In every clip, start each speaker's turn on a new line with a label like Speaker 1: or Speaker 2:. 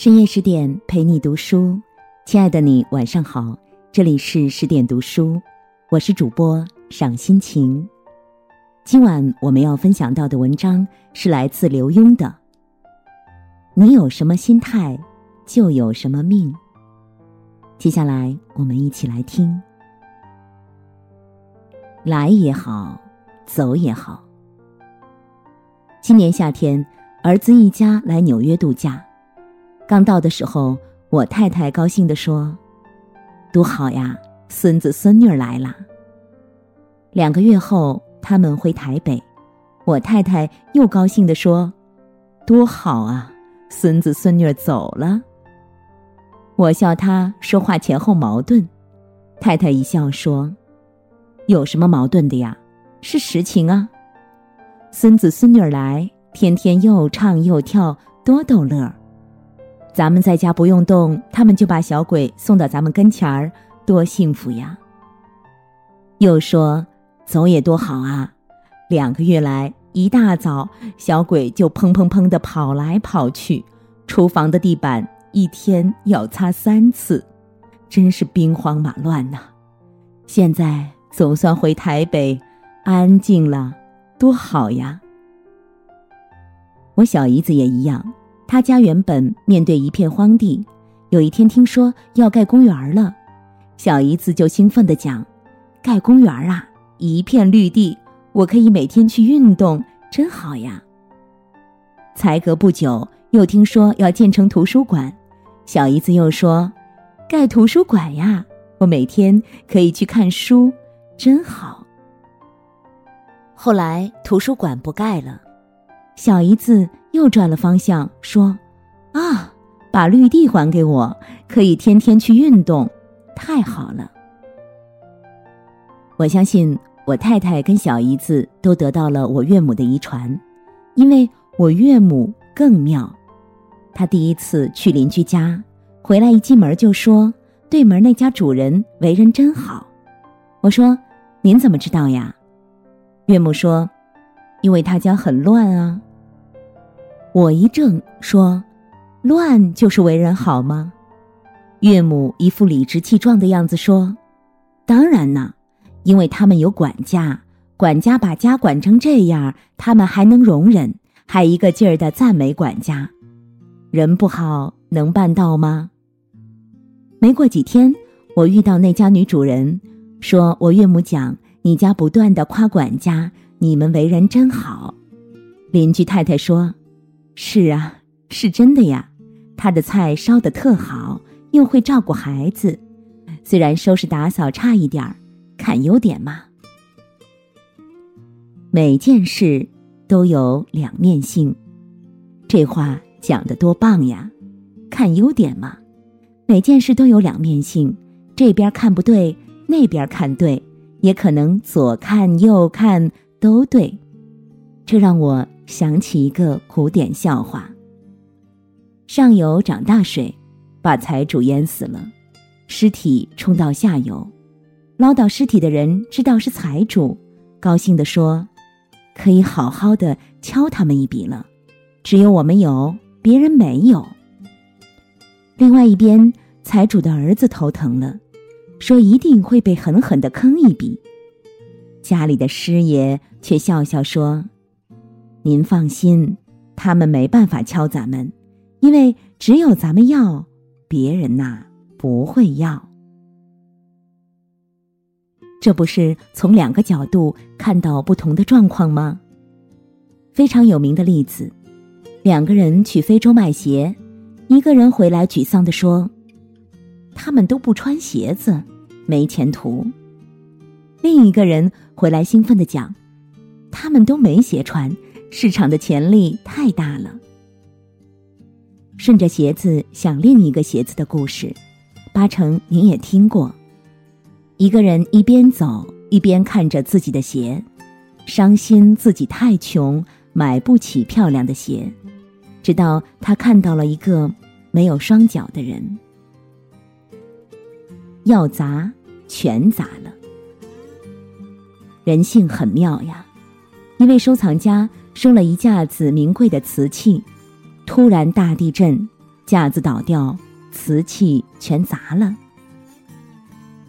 Speaker 1: 深夜十点陪你读书，亲爱的你晚上好，这里是十点读书，我是主播赏心情。今晚我们要分享到的文章是来自刘墉的《你有什么心态，就有什么命》。接下来我们一起来听。来也好，走也好。今年夏天，儿子一家来纽约度假。刚到的时候，我太太高兴地说：“多好呀，孙子孙女来了。”两个月后，他们回台北，我太太又高兴地说：“多好啊，孙子孙女走了。”我笑他说话前后矛盾，太太一笑说：“有什么矛盾的呀？是实情啊。孙子孙女来，天天又唱又跳，多逗乐。”咱们在家不用动，他们就把小鬼送到咱们跟前儿，多幸福呀！又说走也多好啊，两个月来一大早小鬼就砰砰砰的跑来跑去，厨房的地板一天要擦三次，真是兵荒马乱呐！现在总算回台北，安静了，多好呀！我小姨子也一样。他家原本面对一片荒地，有一天听说要盖公园了，小姨子就兴奋地讲：“盖公园啊，一片绿地，我可以每天去运动，真好呀。”才隔不久，又听说要建成图书馆，小姨子又说：“盖图书馆呀，我每天可以去看书，真好。”后来图书馆不盖了，小姨子。又转了方向，说：“啊，把绿地还给我，可以天天去运动，太好了。”我相信我太太跟小姨子都得到了我岳母的遗传，因为我岳母更妙。她第一次去邻居家，回来一进门就说：“对门那家主人为人真好。”我说：“您怎么知道呀？”岳母说：“因为他家很乱啊。”我一怔，说：“乱就是为人好吗？”岳母一副理直气壮的样子说：“当然呢，因为他们有管家，管家把家管成这样，他们还能容忍，还一个劲儿的赞美管家。人不好能办到吗？”没过几天，我遇到那家女主人，说我岳母讲你家不断的夸管家，你们为人真好。邻居太太说。是啊，是真的呀。他的菜烧的特好，又会照顾孩子。虽然收拾打扫差一点儿，看优点嘛。每件事都有两面性，这话讲的多棒呀！看优点嘛，每件事都有两面性，这边看不对，那边看对，也可能左看右看都对。这让我。想起一个古典笑话。上游涨大水，把财主淹死了，尸体冲到下游，捞到尸体的人知道是财主，高兴地说：“可以好好的敲他们一笔了，只有我们有，别人没有。”另外一边，财主的儿子头疼了，说一定会被狠狠的坑一笔，家里的师爷却笑笑说。您放心，他们没办法敲咱们，因为只有咱们要，别人呐不会要。这不是从两个角度看到不同的状况吗？非常有名的例子，两个人去非洲卖鞋，一个人回来沮丧的说：“他们都不穿鞋子，没前途。”另一个人回来兴奋的讲：“他们都没鞋穿。”市场的潜力太大了。顺着鞋子想另一个鞋子的故事，八成您也听过。一个人一边走一边看着自己的鞋，伤心自己太穷买不起漂亮的鞋，直到他看到了一个没有双脚的人，要砸全砸了。人性很妙呀，一位收藏家。收了一架子名贵的瓷器，突然大地震，架子倒掉，瓷器全砸了。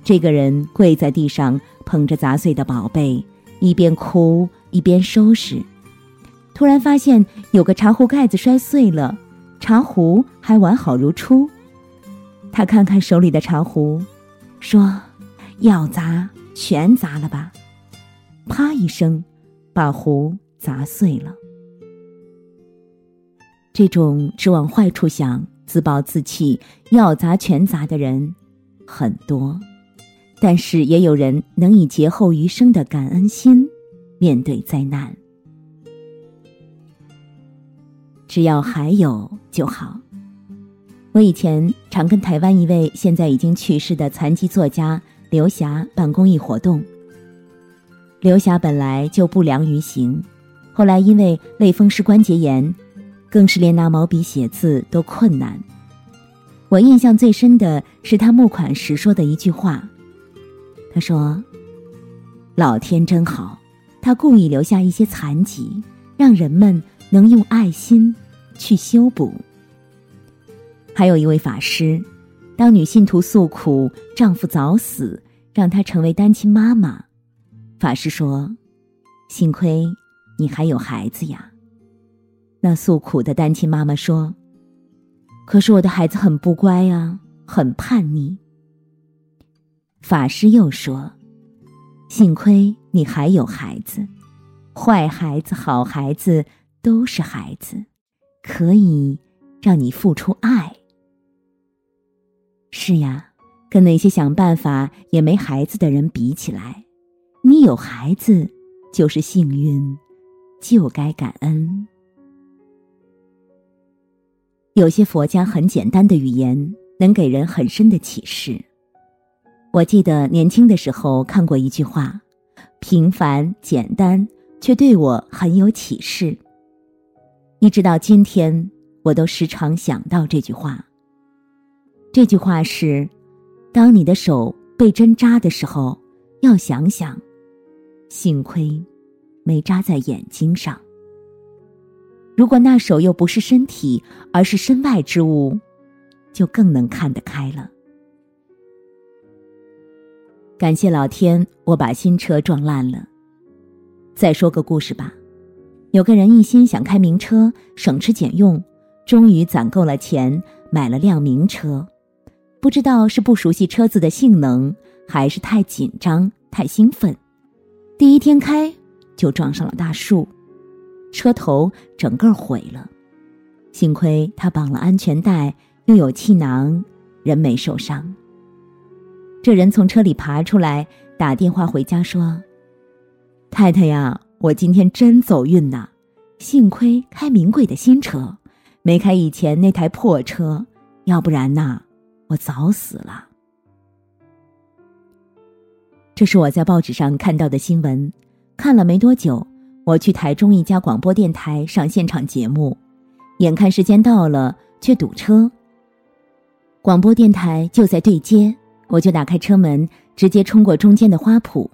Speaker 1: 这个人跪在地上，捧着砸碎的宝贝，一边哭一边收拾。突然发现有个茶壶盖子摔碎了，茶壶还完好如初。他看看手里的茶壶，说：“要砸全砸了吧。”啪一声，把壶砸碎了。这种只往坏处想、自暴自弃、要砸全砸的人很多，但是也有人能以劫后余生的感恩心面对灾难。只要还有就好。我以前常跟台湾一位现在已经去世的残疾作家刘霞办公益活动。刘霞本来就不良于行，后来因为类风湿关节炎，更是连拿毛笔写字都困难。我印象最深的是他募款时说的一句话，他说：“老天真好，他故意留下一些残疾，让人们能用爱心去修补。”还有一位法师，当女信徒诉苦丈夫早死，让她成为单亲妈妈。法师说：“幸亏你还有孩子呀。”那诉苦的单亲妈妈说：“可是我的孩子很不乖啊，很叛逆。”法师又说：“幸亏你还有孩子，坏孩子、好孩子都是孩子，可以让你付出爱。”是呀，跟那些想办法也没孩子的人比起来。你有孩子，就是幸运，就该感恩。有些佛家很简单的语言，能给人很深的启示。我记得年轻的时候看过一句话，平凡简单，却对我很有启示。一直到今天，我都时常想到这句话。这句话是：当你的手被针扎的时候，要想想。幸亏，没扎在眼睛上。如果那手又不是身体，而是身外之物，就更能看得开了。感谢老天，我把新车撞烂了。再说个故事吧，有个人一心想开名车，省吃俭用，终于攒够了钱，买了辆名车。不知道是不熟悉车子的性能，还是太紧张、太兴奋。第一天开就撞上了大树，车头整个毁了。幸亏他绑了安全带，又有气囊，人没受伤。这人从车里爬出来，打电话回家说：“太太呀，我今天真走运呐！幸亏开名贵的新车，没开以前那台破车，要不然呐，我早死了。”这是我在报纸上看到的新闻，看了没多久，我去台中一家广播电台上现场节目，眼看时间到了，却堵车。广播电台就在对街，我就打开车门，直接冲过中间的花圃。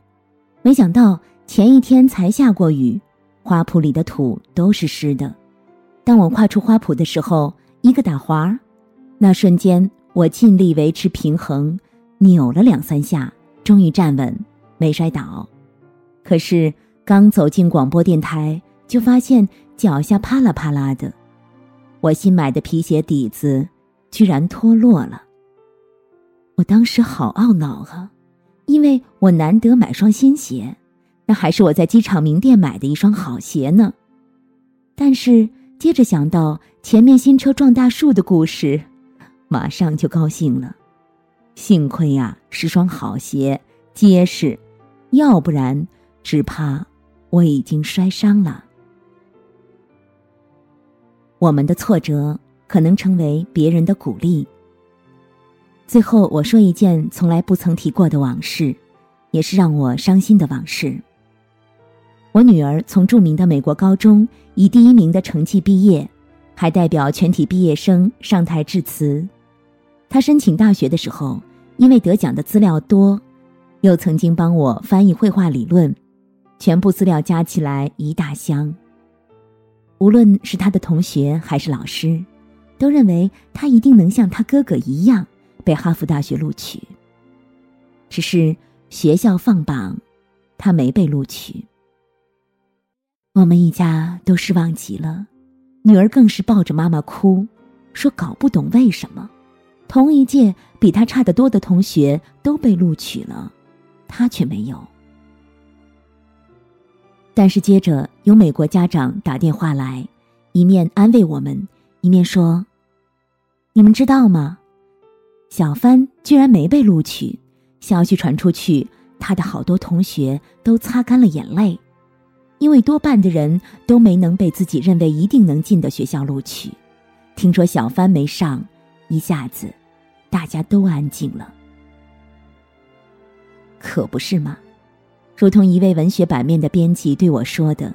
Speaker 1: 没想到前一天才下过雨，花圃里的土都是湿的。当我跨出花圃的时候，一个打滑，那瞬间我尽力维持平衡，扭了两三下。终于站稳，没摔倒。可是刚走进广播电台，就发现脚下啪啦啪啦的。我新买的皮鞋底子居然脱落了。我当时好懊恼啊，因为我难得买双新鞋，那还是我在机场名店买的一双好鞋呢。但是接着想到前面新车撞大树的故事，马上就高兴了。幸亏呀，是双好鞋，结实，要不然只怕我已经摔伤了。我们的挫折可能成为别人的鼓励。最后，我说一件从来不曾提过的往事，也是让我伤心的往事。我女儿从著名的美国高中以第一名的成绩毕业，还代表全体毕业生上台致辞。她申请大学的时候。因为得奖的资料多，又曾经帮我翻译绘画理论，全部资料加起来一大箱。无论是他的同学还是老师，都认为他一定能像他哥哥一样被哈佛大学录取。只是学校放榜，他没被录取。我们一家都失望极了，女儿更是抱着妈妈哭，说搞不懂为什么，同一届比他差得多的同学都被录取了，他却没有。但是接着有美国家长打电话来，一面安慰我们，一面说：“你们知道吗？小帆居然没被录取。”消息传出去，他的好多同学都擦干了眼泪，因为多半的人都没能被自己认为一定能进的学校录取。听说小帆没上，一下子，大家都安静了。可不是吗？如同一位文学版面的编辑对我说的：“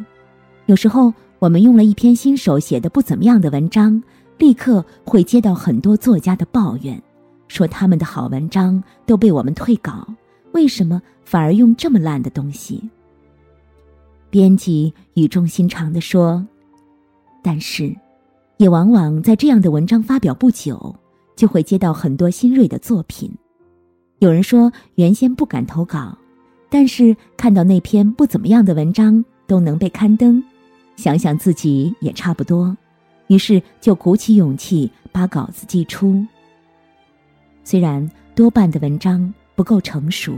Speaker 1: 有时候我们用了一篇新手写的不怎么样的文章，立刻会接到很多作家的抱怨。”说他们的好文章都被我们退稿，为什么反而用这么烂的东西？编辑语重心长地说：“但是，也往往在这样的文章发表不久，就会接到很多新锐的作品。有人说原先不敢投稿，但是看到那篇不怎么样的文章都能被刊登，想想自己也差不多，于是就鼓起勇气把稿子寄出。”虽然多半的文章不够成熟，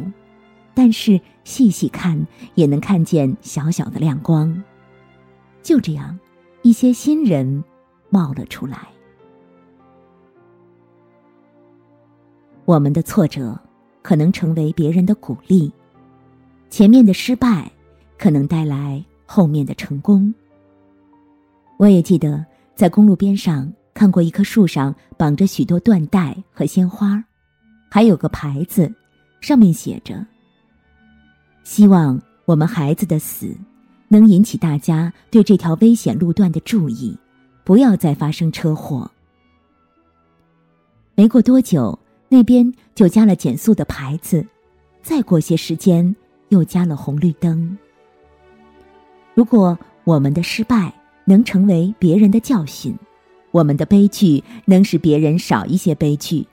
Speaker 1: 但是细细看也能看见小小的亮光。就这样，一些新人冒了出来。我们的挫折可能成为别人的鼓励，前面的失败可能带来后面的成功。我也记得在公路边上。看过一棵树上绑着许多缎带和鲜花，还有个牌子，上面写着：“希望我们孩子的死能引起大家对这条危险路段的注意，不要再发生车祸。”没过多久，那边就加了减速的牌子，再过些时间又加了红绿灯。如果我们的失败能成为别人的教训。我们的悲剧能使别人少一些悲剧，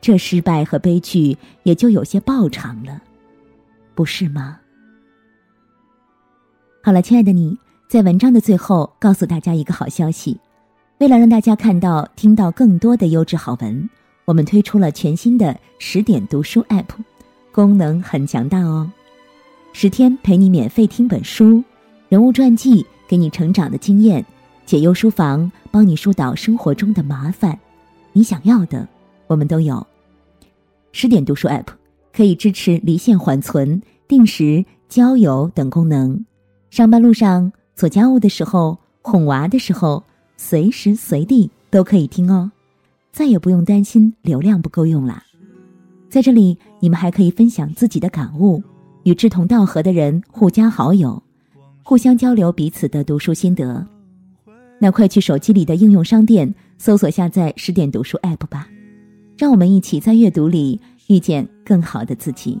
Speaker 1: 这失败和悲剧也就有些报偿了，不是吗？好了，亲爱的你，在文章的最后告诉大家一个好消息：为了让大家看到、听到更多的优质好文，我们推出了全新的十点读书 App，功能很强大哦。十天陪你免费听本书，人物传记给你成长的经验。解忧书房帮你疏导生活中的麻烦，你想要的我们都有。十点读书 App 可以支持离线缓存、定时交友等功能。上班路上、做家务的时候、哄娃的时候，随时随地都可以听哦，再也不用担心流量不够用啦。在这里，你们还可以分享自己的感悟，与志同道合的人互加好友，互相交流彼此的读书心得。那快去手机里的应用商店搜索下载十点读书 App 吧，让我们一起在阅读里遇见更好的自己。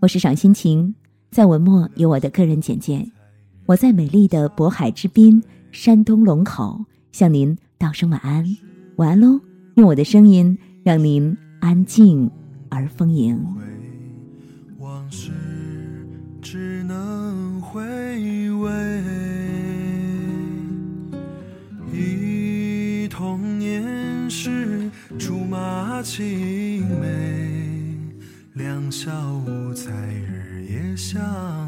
Speaker 1: 我是赏心情，在文末有我的个人简介。我在美丽的渤海之滨，山东龙口向您道声晚安，晚安喽！用我的声音让您安静而丰盈。偎，忆童年时竹马青梅，两小无猜，日夜相。